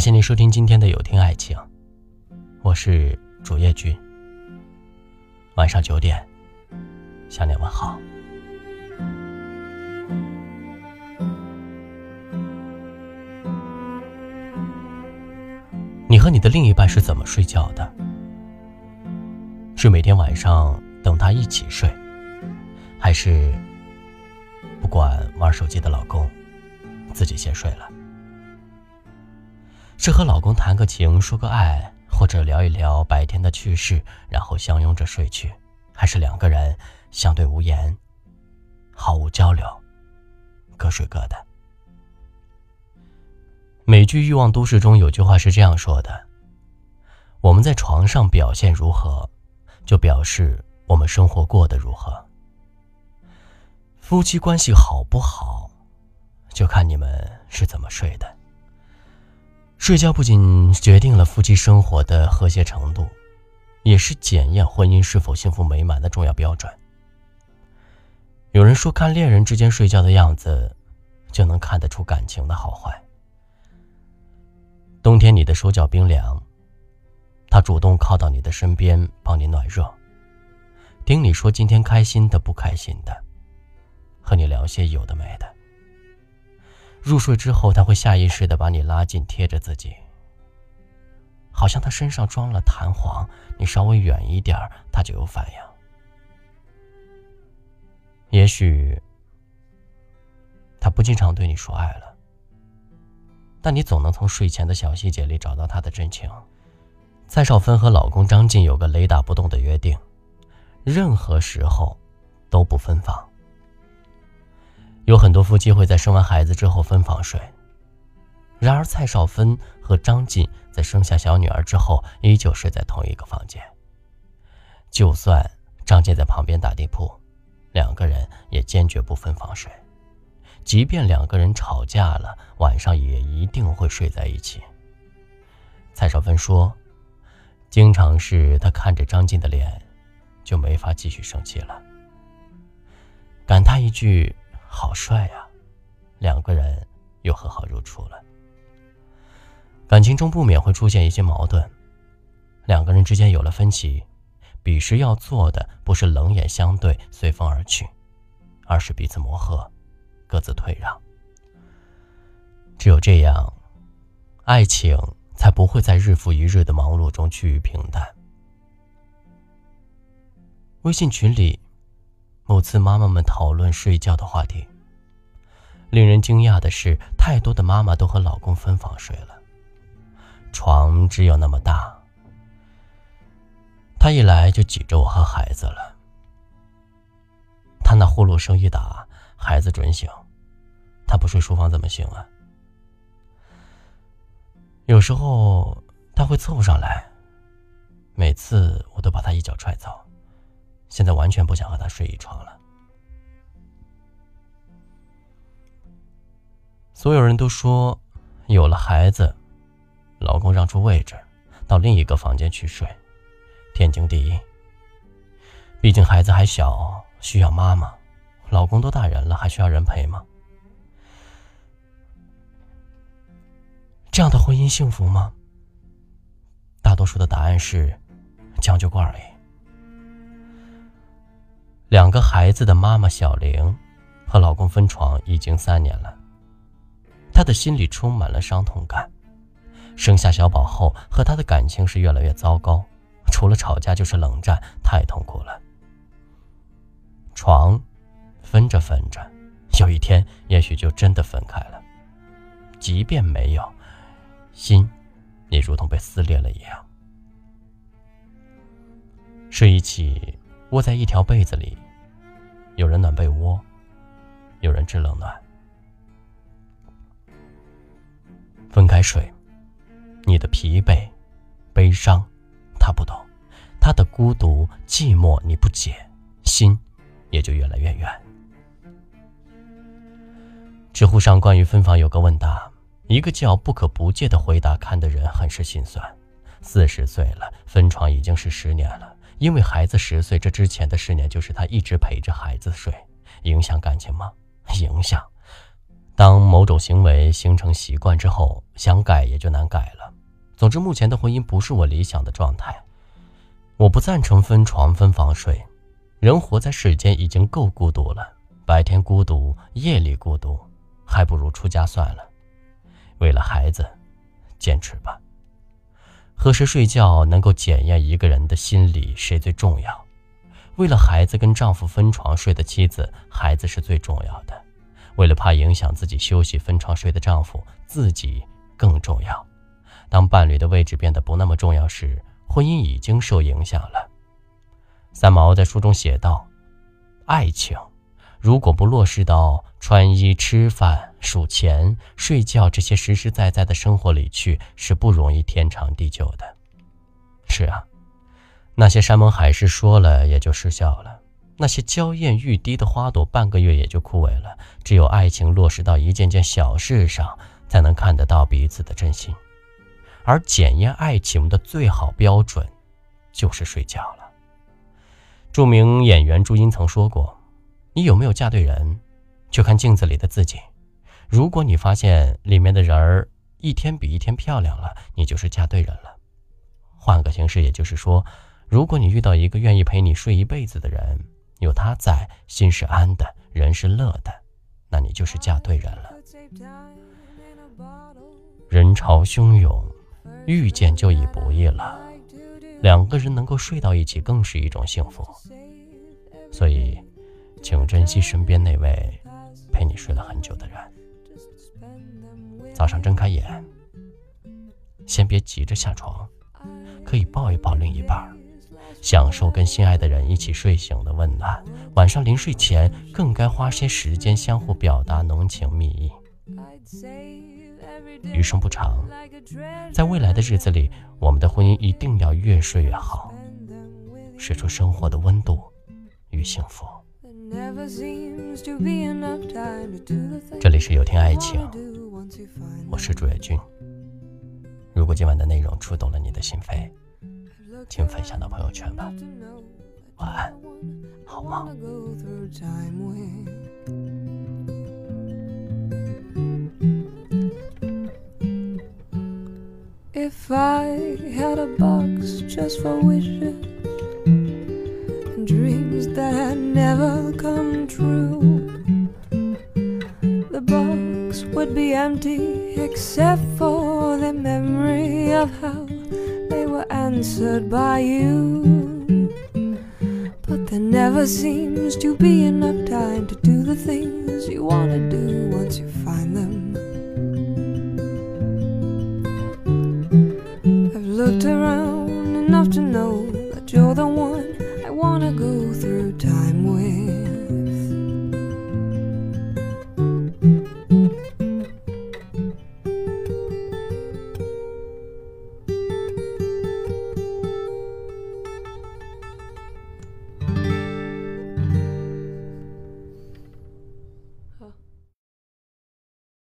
感谢您收听今天的有听爱情，我是主页君。晚上九点，向你问好。你和你的另一半是怎么睡觉的？是每天晚上等他一起睡，还是不管玩手机的老公，自己先睡了？是和老公谈个情、说个爱，或者聊一聊白天的趣事，然后相拥着睡去，还是两个人相对无言，毫无交流，各睡各的？美剧《欲望都市》中有句话是这样说的：“我们在床上表现如何，就表示我们生活过得如何。夫妻关系好不好，就看你们是怎么睡的。”睡觉不仅决定了夫妻生活的和谐程度，也是检验婚姻是否幸福美满的重要标准。有人说，看恋人之间睡觉的样子，就能看得出感情的好坏。冬天你的手脚冰凉，他主动靠到你的身边帮你暖热，听你说今天开心的不开心的，和你聊些有的没的。入睡之后，他会下意识的把你拉近，贴着自己，好像他身上装了弹簧，你稍微远一点他就有反应。也许他不经常对你说爱了，但你总能从睡前的小细节里找到他的真情。蔡少芬和老公张晋有个雷打不动的约定，任何时候都不分房。有很多夫妻会在生完孩子之后分房睡，然而蔡少芬和张晋在生下小女儿之后依旧睡在同一个房间。就算张晋在旁边打地铺，两个人也坚决不分房睡。即便两个人吵架了，晚上也一定会睡在一起。蔡少芬说：“经常是她看着张晋的脸，就没法继续生气了，感叹一句。”好帅呀，两个人又和好如初了。感情中不免会出现一些矛盾，两个人之间有了分歧，彼时要做的不是冷眼相对、随风而去，而是彼此磨合，各自退让。只有这样，爱情才不会在日复一日的忙碌中趋于平淡。微信群里。某次，妈妈们讨论睡觉的话题。令人惊讶的是，太多的妈妈都和老公分房睡了。床只有那么大，他一来就挤着我和孩子了。他那呼噜声一打，孩子准醒。他不睡书房怎么行啊？有时候他会凑上来，每次我都把他一脚踹走。现在完全不想和他睡一床了。所有人都说，有了孩子，老公让出位置，到另一个房间去睡，天经地义。毕竟孩子还小，需要妈妈，老公都大人了，还需要人陪吗？这样的婚姻幸福吗？大多数的答案是，将就过而已。两个孩子的妈妈小玲，和老公分床已经三年了。她的心里充满了伤痛感。生下小宝后，和她的感情是越来越糟糕，除了吵架就是冷战，太痛苦了。床分着分着，有一天也许就真的分开了。即便没有，心也如同被撕裂了一样。睡一起。窝在一条被子里，有人暖被窝，有人制冷暖。分开睡，你的疲惫、悲伤，他不懂；他的孤独、寂寞，你不解，心也就越来越远。知乎上关于分房有个问答，一个叫“不可不戒”的回答，看的人很是心酸。四十岁了，分床已经是十年了。因为孩子十岁，这之前的十年就是他一直陪着孩子睡，影响感情吗？影响，当某种行为形成习惯之后，想改也就难改了。总之，目前的婚姻不是我理想的状态。我不赞成分床分房睡。人活在世间已经够孤独了，白天孤独，夜里孤独，还不如出家算了。为了孩子，坚持吧。何时睡觉能够检验一个人的心理谁最重要？为了孩子跟丈夫分床睡的妻子，孩子是最重要的。为了怕影响自己休息分床睡的丈夫，自己更重要。当伴侣的位置变得不那么重要时，婚姻已经受影响了。三毛在书中写道：“爱情，如果不落实到穿衣、吃饭、数钱、睡觉这些实实在在的生活里去，是不容易天长地久的。”是啊，那些山盟海誓说了也就失效了，那些娇艳欲滴的花朵半个月也就枯萎了。只有爱情落实到一件件小事上，才能看得到彼此的真心。而检验爱情的最好标准，就是睡觉了。著名演员朱茵曾说过：“你有没有嫁对人，就看镜子里的自己。如果你发现里面的人儿一天比一天漂亮了，你就是嫁对人了。换个形式，也就是说，如果你遇到一个愿意陪你睡一辈子的人，有他在，心是安的，人是乐的，那你就是嫁对人了。人潮汹涌，遇见就已不易了。”两个人能够睡到一起，更是一种幸福。所以，请珍惜身边那位陪你睡了很久的人。早上睁开眼，先别急着下床，可以抱一抱另一半，享受跟心爱的人一起睡醒的温暖。晚上临睡前，更该花些时间相互表达浓情蜜意。余生不长，在未来的日子里，我们的婚姻一定要越睡越好，睡出生活的温度与幸福。这里是有听爱情，我是朱月君。如果今晚的内容触动了你的心扉，请分享到朋友圈吧。晚安，好梦。If I had a box just for wishes never come true, the box would be empty except for the memory of how they were answered by you. But there never seems to be enough time to do the things you want to do once you find them. I've looked around